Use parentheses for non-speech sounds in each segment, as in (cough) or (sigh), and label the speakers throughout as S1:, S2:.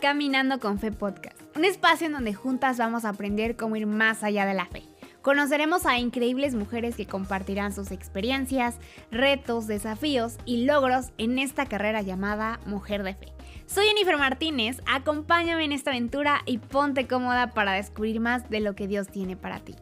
S1: Caminando con Fe Podcast, un espacio en donde juntas vamos a aprender cómo ir más allá de la fe. Conoceremos a increíbles mujeres que compartirán sus experiencias, retos, desafíos y logros en esta carrera llamada Mujer de Fe. Soy Jennifer Martínez, acompáñame en esta aventura y ponte cómoda para descubrir más de lo que Dios tiene para ti.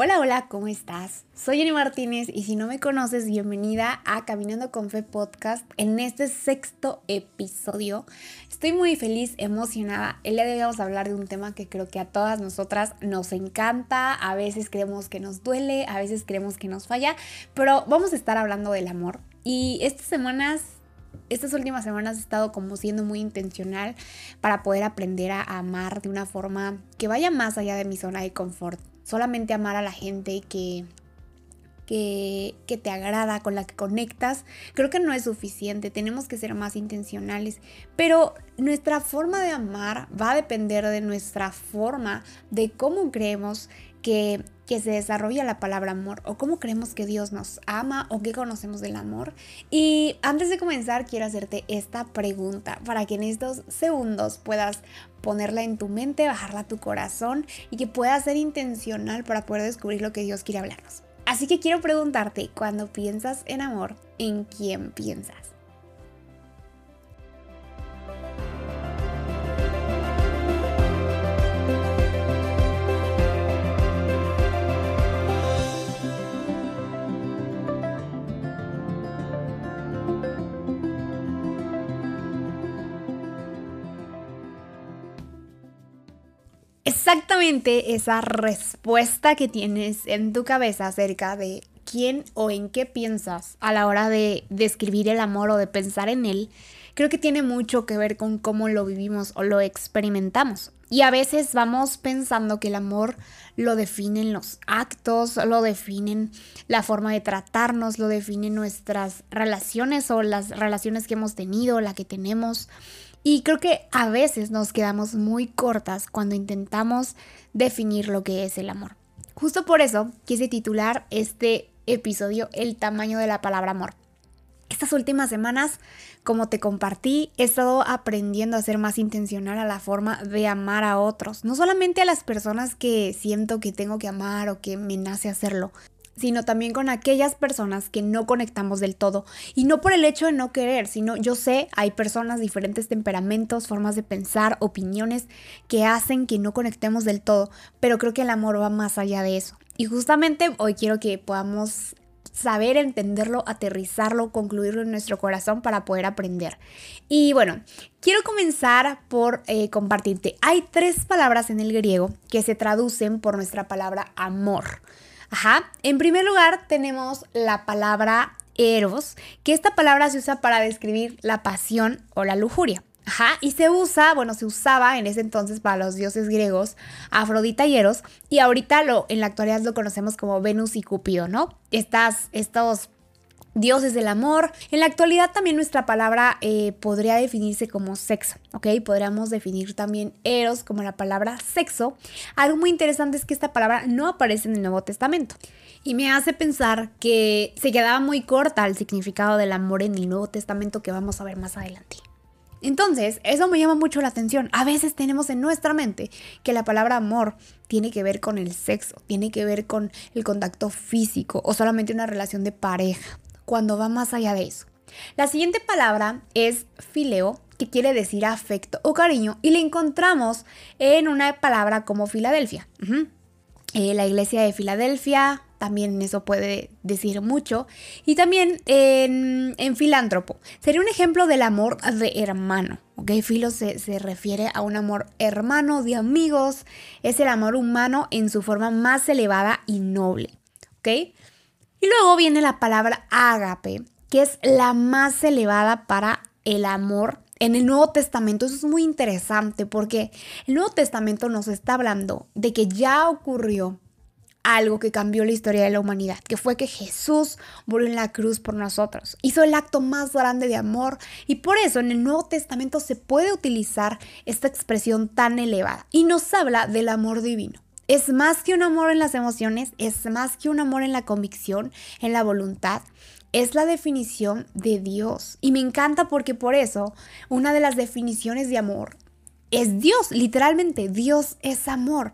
S1: Hola, hola, ¿cómo estás? Soy Jenny Martínez y si no me conoces, bienvenida a Caminando con Fe Podcast en este sexto episodio. Estoy muy feliz, emocionada. El día de hoy vamos a hablar de un tema que creo que a todas nosotras nos encanta. A veces creemos que nos duele, a veces creemos que nos falla, pero vamos a estar hablando del amor. Y estas semanas estas últimas semanas he estado como siendo muy intencional para poder aprender a amar de una forma que vaya más allá de mi zona de confort solamente amar a la gente que, que, que, te agrada, con la que conectas, creo que no es suficiente, tenemos que ser más intencionales, pero nuestra forma de amar va a depender de nuestra forma, de cómo creemos que, se desarrolla la palabra amor o cómo creemos que Dios nos ama o qué conocemos del amor. Y antes de comenzar quiero hacerte esta pregunta para que en estos segundos puedas ponerla en tu mente, bajarla a tu corazón y que puedas ser intencional para poder descubrir lo que Dios quiere hablarnos. Así que quiero preguntarte, cuando piensas en amor, ¿en quién piensas? Exactamente esa respuesta que tienes en tu cabeza acerca de quién o en qué piensas a la hora de describir el amor o de pensar en él, creo que tiene mucho que ver con cómo lo vivimos o lo experimentamos. Y a veces vamos pensando que el amor lo definen los actos, lo definen la forma de tratarnos, lo definen nuestras relaciones o las relaciones que hemos tenido, la que tenemos. Y creo que a veces nos quedamos muy cortas cuando intentamos definir lo que es el amor. Justo por eso quise titular este episodio El tamaño de la palabra amor. Estas últimas semanas, como te compartí, he estado aprendiendo a ser más intencional a la forma de amar a otros. No solamente a las personas que siento que tengo que amar o que me nace hacerlo, sino también con aquellas personas que no conectamos del todo. Y no por el hecho de no querer, sino yo sé, hay personas, diferentes temperamentos, formas de pensar, opiniones que hacen que no conectemos del todo, pero creo que el amor va más allá de eso. Y justamente hoy quiero que podamos saber entenderlo, aterrizarlo, concluirlo en nuestro corazón para poder aprender. Y bueno, quiero comenzar por eh, compartirte. Hay tres palabras en el griego que se traducen por nuestra palabra amor. Ajá. En primer lugar tenemos la palabra eros, que esta palabra se usa para describir la pasión o la lujuria. Ajá, y se usa, bueno, se usaba en ese entonces para los dioses griegos, Afrodita y Eros, y ahorita lo, en la actualidad lo conocemos como Venus y Cupido, ¿no? Estas, estos dioses del amor. En la actualidad también nuestra palabra eh, podría definirse como sexo, ¿ok? Podríamos definir también eros como la palabra sexo. Algo muy interesante es que esta palabra no aparece en el Nuevo Testamento. Y me hace pensar que se quedaba muy corta el significado del amor en el Nuevo Testamento que vamos a ver más adelante. Entonces, eso me llama mucho la atención. A veces tenemos en nuestra mente que la palabra amor tiene que ver con el sexo, tiene que ver con el contacto físico o solamente una relación de pareja cuando va más allá de eso. La siguiente palabra es fileo, que quiere decir afecto o cariño, y la encontramos en una palabra como Filadelfia. Eh, la iglesia de Filadelfia, también eso puede decir mucho. Y también en, filántropo. Sería un ejemplo del amor de hermano. ¿ok? Filo se, se, refiere a un amor hermano de amigos. Es el amor humano en su forma más elevada y noble. ¿ok? Y luego viene la palabra ágape, que es la más elevada para el amor en el Nuevo Testamento. Eso es muy interesante porque el Nuevo Testamento nos está hablando de que ya ocurrió algo que cambió la historia de la humanidad, que fue que Jesús murió en la cruz por nosotros. Hizo el acto más grande de amor y por eso en el Nuevo Testamento se puede utilizar esta expresión tan elevada y nos habla del amor divino. Es más que un amor en las emociones, es más que un amor en la convicción, en la voluntad. Es la definición de Dios. Y me encanta porque por eso una de las definiciones de amor es Dios, literalmente, Dios es amor.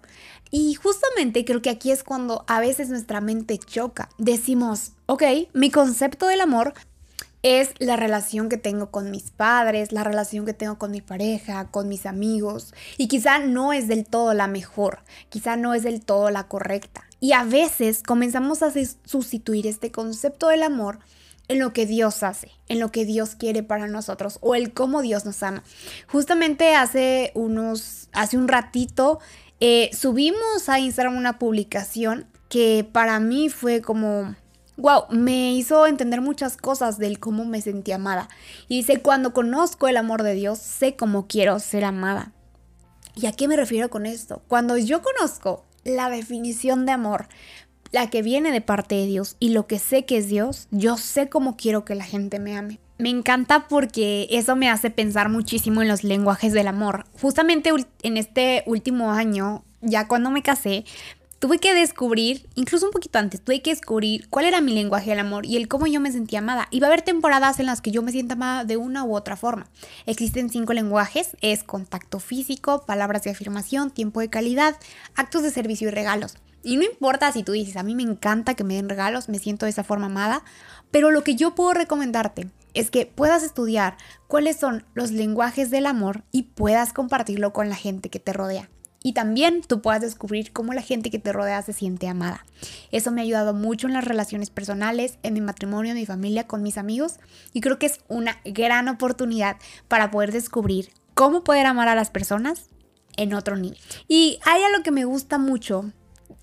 S1: Y justamente creo que aquí es cuando a veces nuestra mente choca. Decimos, ok, mi concepto del amor es la relación que tengo con mis padres, la relación que tengo con mi pareja, con mis amigos. Y quizá no es del todo la mejor, quizá no es del todo la correcta. Y a veces comenzamos a sustituir este concepto del amor en lo que Dios hace, en lo que Dios quiere para nosotros o el cómo Dios nos ama. Justamente hace unos, hace un ratito eh, subimos a Instagram una publicación que para mí fue como wow, me hizo entender muchas cosas del cómo me sentí amada. Y dice, cuando conozco el amor de Dios, sé cómo quiero ser amada. ¿Y a qué me refiero con esto? Cuando yo conozco la definición de amor, la que viene de parte de Dios y lo que sé que es Dios, yo sé cómo quiero que la gente me ame. Me encanta porque eso me hace pensar muchísimo en los lenguajes del amor. Justamente en este último año, ya cuando me casé, tuve que descubrir, incluso un poquito antes, tuve que descubrir cuál era mi lenguaje del amor y el cómo yo me sentía amada. Y va a haber temporadas en las que yo me sienta amada de una u otra forma. Existen cinco lenguajes, es contacto físico, palabras de afirmación, tiempo de calidad, actos de servicio y regalos. Y no importa si tú dices, a mí me encanta que me den regalos, me siento de esa forma amada, pero lo que yo puedo recomendarte es que puedas estudiar cuáles son los lenguajes del amor y puedas compartirlo con la gente que te rodea y también tú puedas descubrir cómo la gente que te rodea se siente amada. Eso me ha ayudado mucho en las relaciones personales, en mi matrimonio, en mi familia, con mis amigos y creo que es una gran oportunidad para poder descubrir cómo poder amar a las personas en otro nivel. Y hay algo que me gusta mucho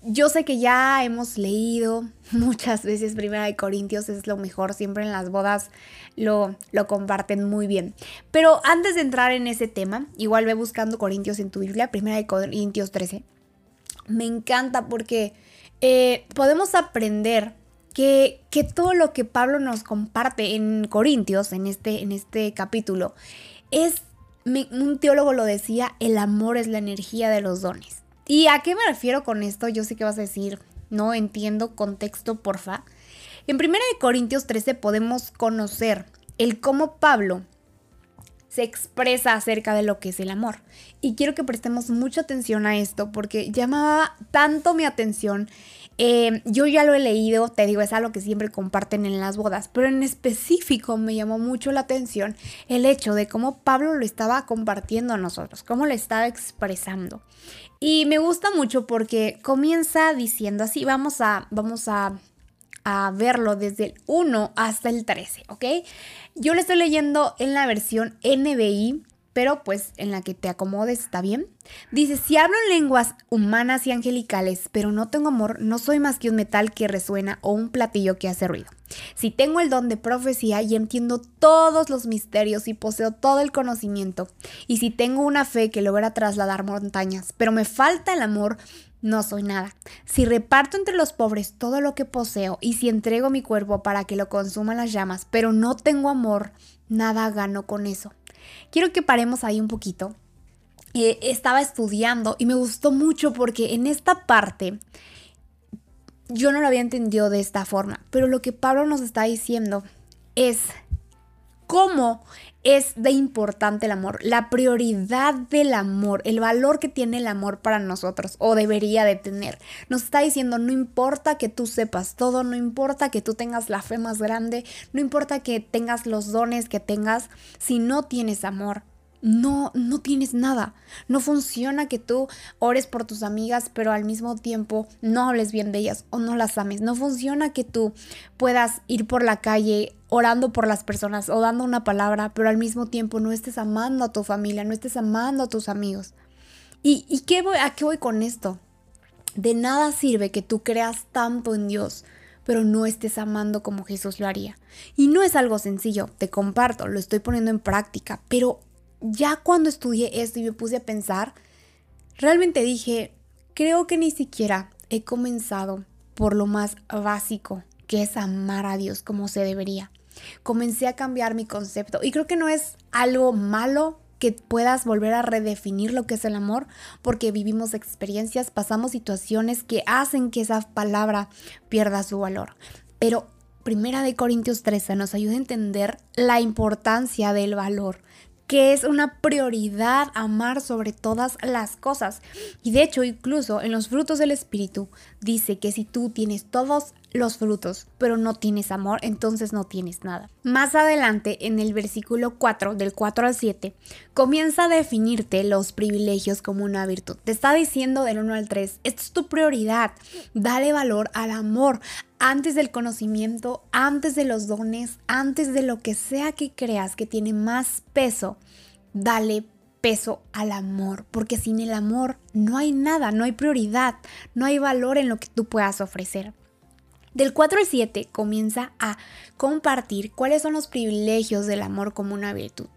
S1: yo sé que ya hemos leído (laughs) muchas veces Primera de Corintios, es lo mejor, siempre en las bodas lo, lo comparten muy bien. Pero antes de entrar en ese tema, igual ve buscando Corintios en tu Biblia, Primera de Corintios 13. Me encanta porque eh, podemos aprender que, que, todo lo que Pablo nos comparte en Corintios, en este, en este capítulo, es, un teólogo lo decía, el amor es la energía de los dones. ¿Y a qué me refiero con esto? Yo sé que vas a decir, no entiendo contexto, porfa. En 1 Corintios 13 podemos conocer el cómo Pablo se expresa acerca de lo que es el amor. Y quiero que prestemos mucha atención a esto porque llamaba tanto mi atención. Eh, yo ya lo he leído, te digo, es algo que siempre comparten en las bodas, pero en específico me llamó mucho la atención el hecho de cómo Pablo lo estaba compartiendo a nosotros, cómo lo estaba expresando. Y me gusta mucho porque comienza diciendo así, vamos a, vamos a, a verlo desde el 1 hasta el 13, ¿ok? Yo le estoy leyendo en la versión NBI, pero pues en la que te acomodes está bien. Dice, si hablo en lenguas humanas y angelicales, pero no tengo amor, no soy más que un metal que resuena o un platillo que hace ruido. Si tengo el don de profecía y entiendo todos los misterios y poseo todo el conocimiento, y si tengo una fe que logra trasladar montañas, pero me falta el amor, no soy nada. Si reparto entre los pobres todo lo que poseo y si entrego mi cuerpo para que lo consuman las llamas, pero no tengo amor, nada gano con eso. Quiero que paremos ahí un poquito. Eh, estaba estudiando y me gustó mucho porque en esta parte yo no lo había entendido de esta forma, pero lo que Pablo nos está diciendo es cómo es de importante el amor, la prioridad del amor, el valor que tiene el amor para nosotros o debería de tener. Nos está diciendo, no importa que tú sepas todo, no importa que tú tengas la fe más grande, no importa que tengas los dones que tengas, si no tienes amor, no, no tienes nada. No funciona que tú ores por tus amigas, pero al mismo tiempo no hables bien de ellas o no las ames. No funciona que tú puedas ir por la calle orando por las personas o dando una palabra, pero al mismo tiempo no estés amando a tu familia, no estés amando a tus amigos. ¿Y, qué voy, a qué voy con esto? De nada sirve que tú creas tanto en Dios, pero no estés amando como Jesús lo haría. Y no es algo sencillo, te comparto, lo estoy poniendo en práctica, pero ya cuando estudié esto y me puse a pensar, realmente dije, creo que ni siquiera he comenzado por lo más básico, que es amar a Dios como se debería. Comencé a cambiar mi concepto y creo que no es algo malo que puedas volver a redefinir lo que es el amor, porque vivimos experiencias, pasamos situaciones que hacen que esa palabra pierda su valor. Pero Primera de Corintios 13 nos ayuda a entender la importancia del valor que es una prioridad amar sobre todas las cosas. Y de hecho, incluso en los frutos del Espíritu dice que si tú tienes todos los frutos, pero no tienes amor, entonces no tienes nada. Más adelante, en el versículo 4, del 4 al 7, comienza a definirte los privilegios como una virtud. Te está diciendo del 1 al 3, esto es tu prioridad, dale valor al amor antes del conocimiento, antes de los dones, antes de lo que sea que creas que tiene más peso, dale peso al amor, porque sin el amor no hay nada, no hay prioridad, no hay valor en lo que tú puedas ofrecer. Del 4 al 7 comienza a compartir cuáles son los privilegios del amor como una virtud.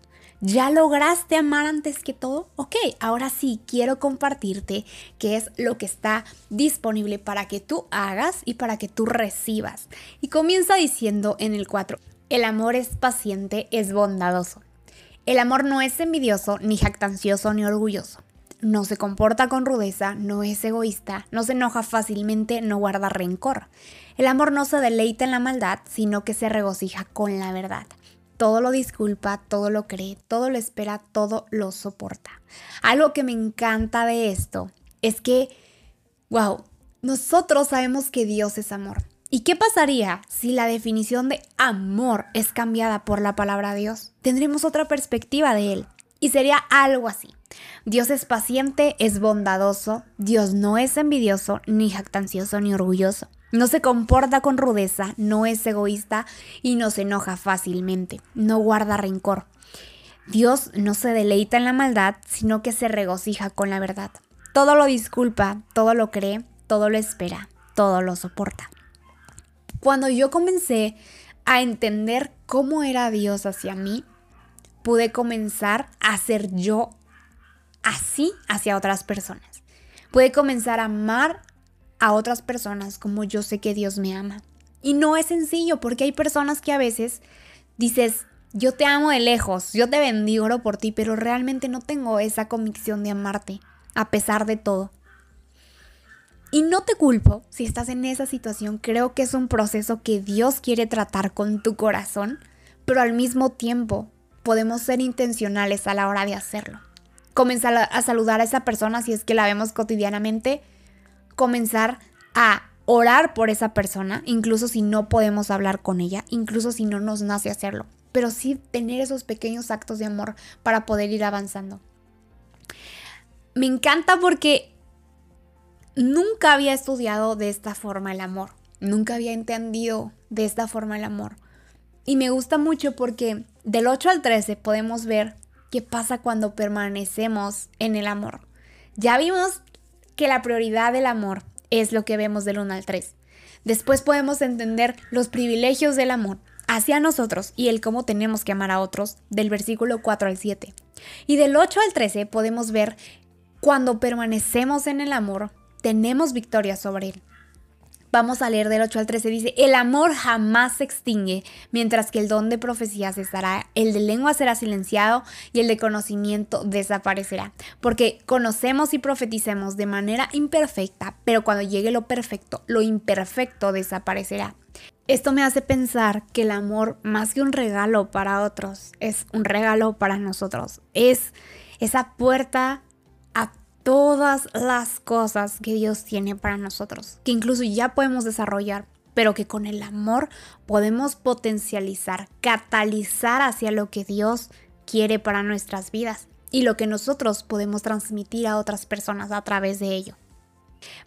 S1: ¿Ya lograste amar antes que todo? Ok, ahora sí quiero compartirte qué es lo que está disponible para que tú hagas y para que tú recibas. Y comienza diciendo en el 4, el amor es paciente, es bondadoso. El amor no es envidioso, ni jactancioso, ni orgulloso no se comporta con rudeza, no es egoísta, no se enoja fácilmente, no guarda rencor. El amor no se deleita en la maldad, sino que se regocija con la verdad. Todo lo disculpa, todo lo cree, todo lo espera, todo lo soporta. Algo que me encanta de esto es que, wow, nosotros sabemos que Dios es amor. ¿Y qué pasaría si la definición de amor es cambiada por la palabra Dios? Tendremos otra perspectiva de Él. Y sería algo así. Dios es paciente, es bondadoso, Dios no es envidioso, ni jactancioso, ni orgulloso. No se comporta con rudeza, no es egoísta y no se enoja fácilmente, no guarda rencor. Dios no se deleita en la maldad, sino que se regocija con la verdad. Todo lo disculpa, todo lo cree, todo lo espera, todo lo soporta. Cuando yo comencé a entender cómo era Dios hacia mí, pude comenzar a ser yo así hacia otras personas. Pude comenzar a amar a otras personas como yo sé que Dios me ama. Y no es sencillo porque hay personas que a veces dices, yo te amo de lejos, yo te bendigo por ti, pero realmente no tengo esa convicción de amarte, a pesar de todo. Y no te culpo si estás en esa situación, creo que es un proceso que Dios quiere tratar con tu corazón, pero al mismo tiempo podemos ser intencionales a la hora de hacerlo comenzar a saludar a esa persona si es que la vemos cotidianamente, comenzar a orar por esa persona, incluso si no podemos hablar con ella, incluso si no nos nace hacerlo, pero sí tener esos pequeños actos de amor para poder ir avanzando. Me encanta porque nunca había estudiado de esta forma el amor, nunca había entendido de esta forma el amor. Y me gusta mucho porque del 8 al 13 podemos ver qué pasa cuando permanecemos en el amor. Ya vimos que la prioridad del amor es lo que vemos del 1 al 3. Después podemos entender los privilegios del amor hacia nosotros y el cómo tenemos que amar a otros del versículo 4 al 7. Y del 8 al 13 podemos ver cuando permanecemos en el amor, tenemos victoria sobre él. Vamos a leer del 8 al 13. Dice, el amor jamás se extingue, mientras que el don de profecía cesará, el de lengua será silenciado y el de conocimiento desaparecerá. Porque conocemos y profeticemos de manera imperfecta, pero cuando llegue lo perfecto, lo imperfecto desaparecerá. Esto me hace pensar que el amor, más que un regalo para otros, es un regalo para nosotros. Es esa puerta a todas las cosas que Dios tiene para nosotros, que incluso ya podemos desarrollar, pero que con el amor podemos potencializar, catalizar hacia lo que Dios quiere para nuestras vidas y lo que nosotros podemos transmitir a otras personas a través de ello.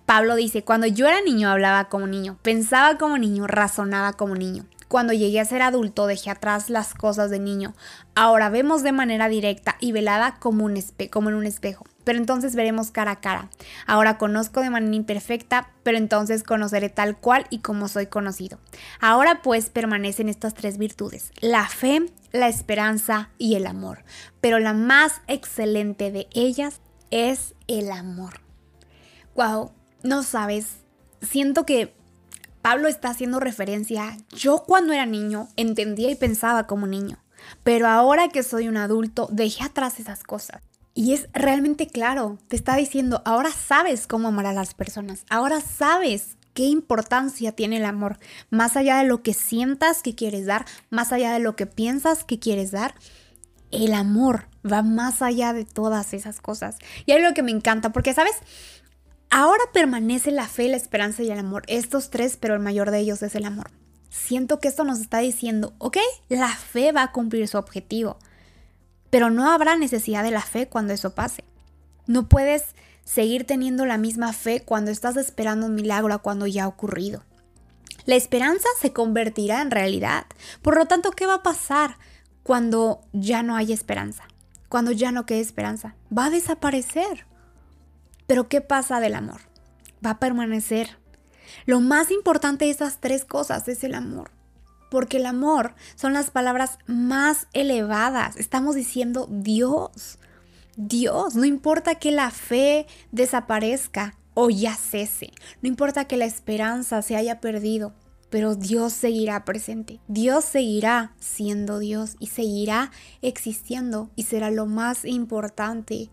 S1: Pablo dice, cuando yo era niño hablaba como niño, pensaba como niño, razonaba como niño. Cuando llegué a ser adulto dejé atrás las cosas de niño. Ahora vemos de manera directa y velada como, un en un espejo pero entonces veremos cara a cara. Ahora conozco de manera imperfecta, pero entonces conoceré tal cual y como soy conocido. Ahora pues permanecen estas tres virtudes, la fe, la esperanza y el amor, pero la más excelente de ellas es el amor. Wow, no sabes siento que Pablo está haciendo referencia, yo cuando era niño entendía y pensaba como niño, pero ahora que soy un adulto dejé atrás esas cosas. Y es realmente claro, te está diciendo, ahora sabes cómo amar a las personas, ahora sabes qué importancia tiene el amor, más allá de lo que sientas que quieres dar, más allá de lo que piensas que quieres dar. El amor va más allá de todas esas cosas. Y es lo que me encanta, porque, ¿sabes? Ahora permanece la fe, la esperanza y el amor. Estos tres, pero el mayor de ellos es el amor. Siento que esto nos está diciendo, ok, la fe va a cumplir su objetivo, pero no habrá necesidad de la fe cuando eso pase. No puedes seguir teniendo la misma fe cuando estás esperando un milagro a cuando ya ha ocurrido. La esperanza se convertirá en realidad. Por lo tanto, ¿qué va a pasar cuando ya no hay esperanza? Cuando ya no quede esperanza. Va a desaparecer. Pero ¿qué pasa del amor? Va a permanecer. Lo más importante de esas tres cosas es el amor. Porque el amor son las palabras más elevadas. Estamos diciendo Dios. Dios, no importa que la fe desaparezca o ya cese, no importa que la esperanza se haya perdido, pero Dios seguirá presente. Dios seguirá siendo Dios y seguirá existiendo y será lo más importante.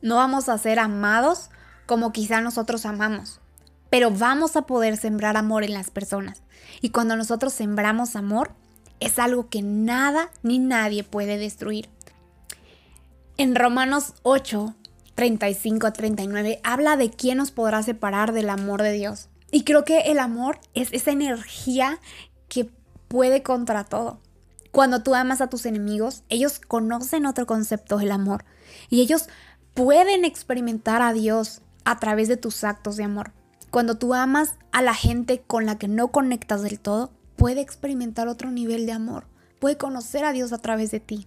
S1: No vamos a ser amados como quizá nosotros amamos, pero vamos a poder sembrar amor en las personas. Y cuando nosotros sembramos amor, es algo que nada ni nadie puede destruir. En Romanos 8, 35 a 39 habla de quién nos podrá separar del amor de Dios. Y creo que el amor es esa energía que puede contra todo. Cuando tú amas a tus enemigos, ellos conocen otro concepto del amor y ellos pueden experimentar a Dios a través de tus actos de amor. Cuando tú amas a la gente con la que no conectas del todo, puede experimentar otro nivel de amor, puede conocer a Dios a través de ti.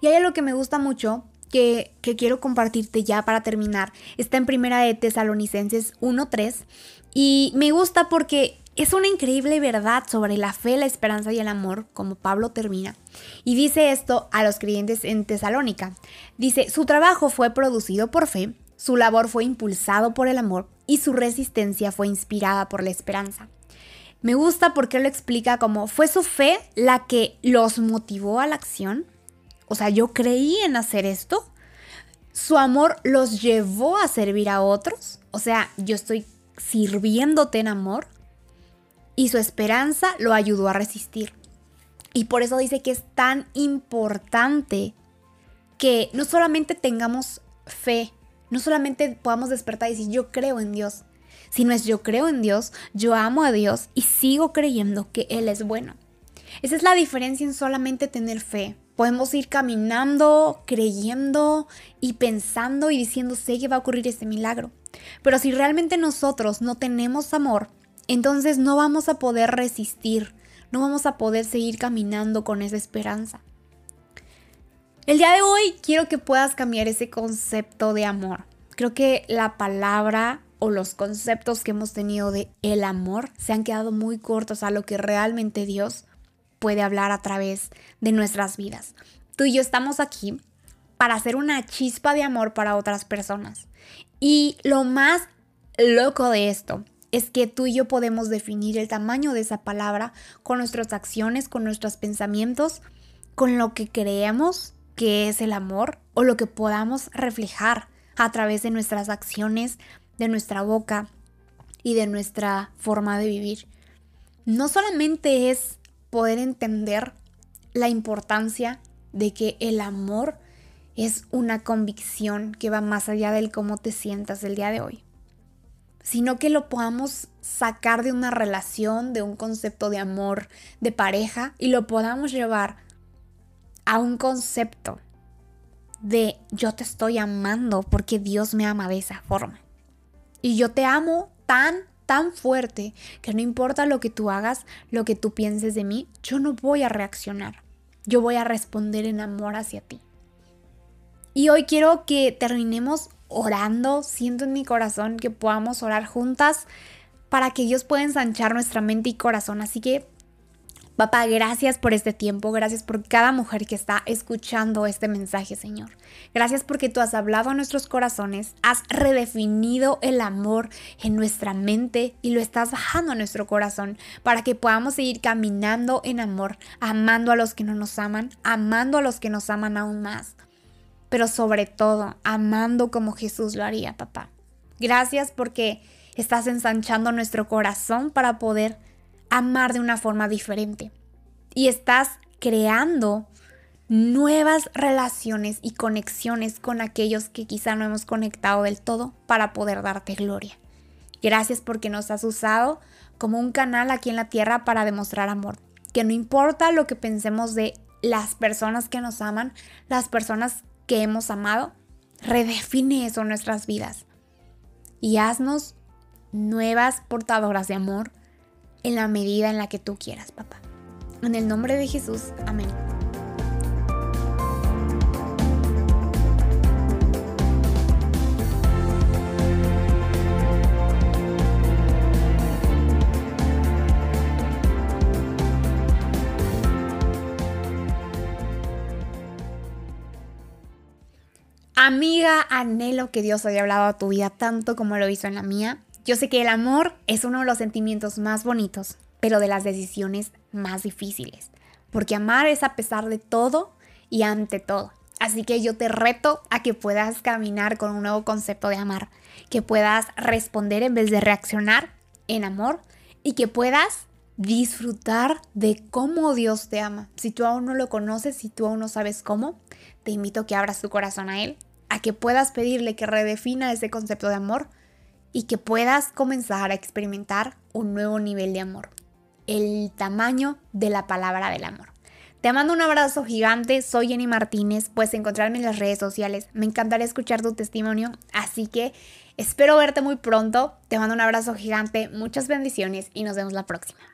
S1: Y hay algo que me gusta mucho que, quiero compartirte ya para terminar. Está en Primera de Tesalonicenses 1.3 y me gusta porque es una increíble verdad sobre la fe, la esperanza y el amor, como Pablo termina. Y dice esto a los creyentes en Tesalónica. Dice, su trabajo fue producido por fe, su labor fue impulsado por el amor y su resistencia fue inspirada por la esperanza. Me gusta porque lo explica como fue su fe la que los motivó a la acción o sea, yo creí en hacer esto. Su amor los llevó a servir a otros. O sea, yo estoy sirviéndote en amor. Y su esperanza lo ayudó a resistir. Y por eso dice que es tan importante que no solamente tengamos fe, no solamente podamos despertar y decir yo creo en Dios, sino es yo creo en Dios, yo amo a Dios y sigo creyendo que Él es bueno. Esa es la diferencia en solamente tener fe. Podemos ir caminando, creyendo y pensando y diciendo, sé que va a ocurrir este milagro. Pero si realmente nosotros no tenemos amor, entonces no vamos a poder resistir, no vamos a poder seguir caminando con esa esperanza. El día de hoy quiero que puedas cambiar ese concepto de amor. Creo que la palabra o los conceptos que hemos tenido de el amor se han quedado muy cortos a lo que realmente Dios puede hablar a través de nuestras vidas. Tú y yo estamos aquí para hacer una chispa de amor para otras personas. Y lo más loco de esto es que tú y yo podemos definir el tamaño de esa palabra con nuestras acciones, con nuestros pensamientos, con lo que creemos que es el amor o lo que podamos reflejar a través de nuestras acciones, de nuestra boca y de nuestra forma de vivir. No solamente es poder entender la importancia de que el amor es una convicción que va más allá del cómo te sientas el día de hoy, sino que lo podamos sacar de una relación, de un concepto de amor, de pareja, y lo podamos llevar a un concepto de yo te estoy amando porque Dios me ama de esa forma. Y yo te amo tan tan fuerte que no importa lo que tú hagas, lo que tú pienses de mí, yo no voy a reaccionar. Yo voy a responder en amor hacia ti. Y hoy quiero que terminemos orando, siento en mi corazón que podamos orar juntas para que Dios pueda ensanchar nuestra mente y corazón. Así que Papá, gracias por este tiempo, gracias por cada mujer que está escuchando este mensaje, Señor. Gracias porque tú has hablado a nuestros corazones, has redefinido el amor en nuestra mente y lo estás bajando a nuestro corazón para que podamos seguir caminando en amor, amando a los que no nos aman, amando a los que nos aman aún más, pero sobre todo amando como Jesús lo haría, papá. Gracias porque estás ensanchando nuestro corazón para poder amar de una forma diferente. Y estás creando nuevas relaciones y conexiones con aquellos que quizá no hemos conectado del todo para poder darte gloria. Gracias porque nos has usado como un canal aquí en la tierra para demostrar amor. Que no importa lo que pensemos de las personas que nos aman, las personas que hemos amado, redefine eso en nuestras vidas. Y haznos nuevas portadoras de amor, en la medida en la que tú quieras, papá. En el nombre de Jesús, amén. Amiga, anhelo que Dios haya hablado a tu vida tanto como lo hizo en la mía. Yo sé que el amor es uno de los sentimientos más bonitos, pero de las decisiones más difíciles, porque amar es a pesar de todo y ante todo. Así que yo te reto a que puedas caminar con un nuevo concepto de amar, que puedas responder en vez de reaccionar en amor y que puedas disfrutar de cómo Dios te ama. Si tú aún no lo conoces, si tú aún no sabes cómo, te invito a que abras tu corazón a Él, a que puedas pedirle que redefina ese concepto de amor y que puedas comenzar a experimentar un nuevo nivel de amor, el tamaño de la palabra del amor. Te mando un abrazo gigante, soy Jenny Martínez, puedes encontrarme en las redes sociales, me encantaría escuchar tu testimonio, así que espero verte muy pronto, te mando un abrazo gigante, muchas bendiciones y nos vemos la próxima.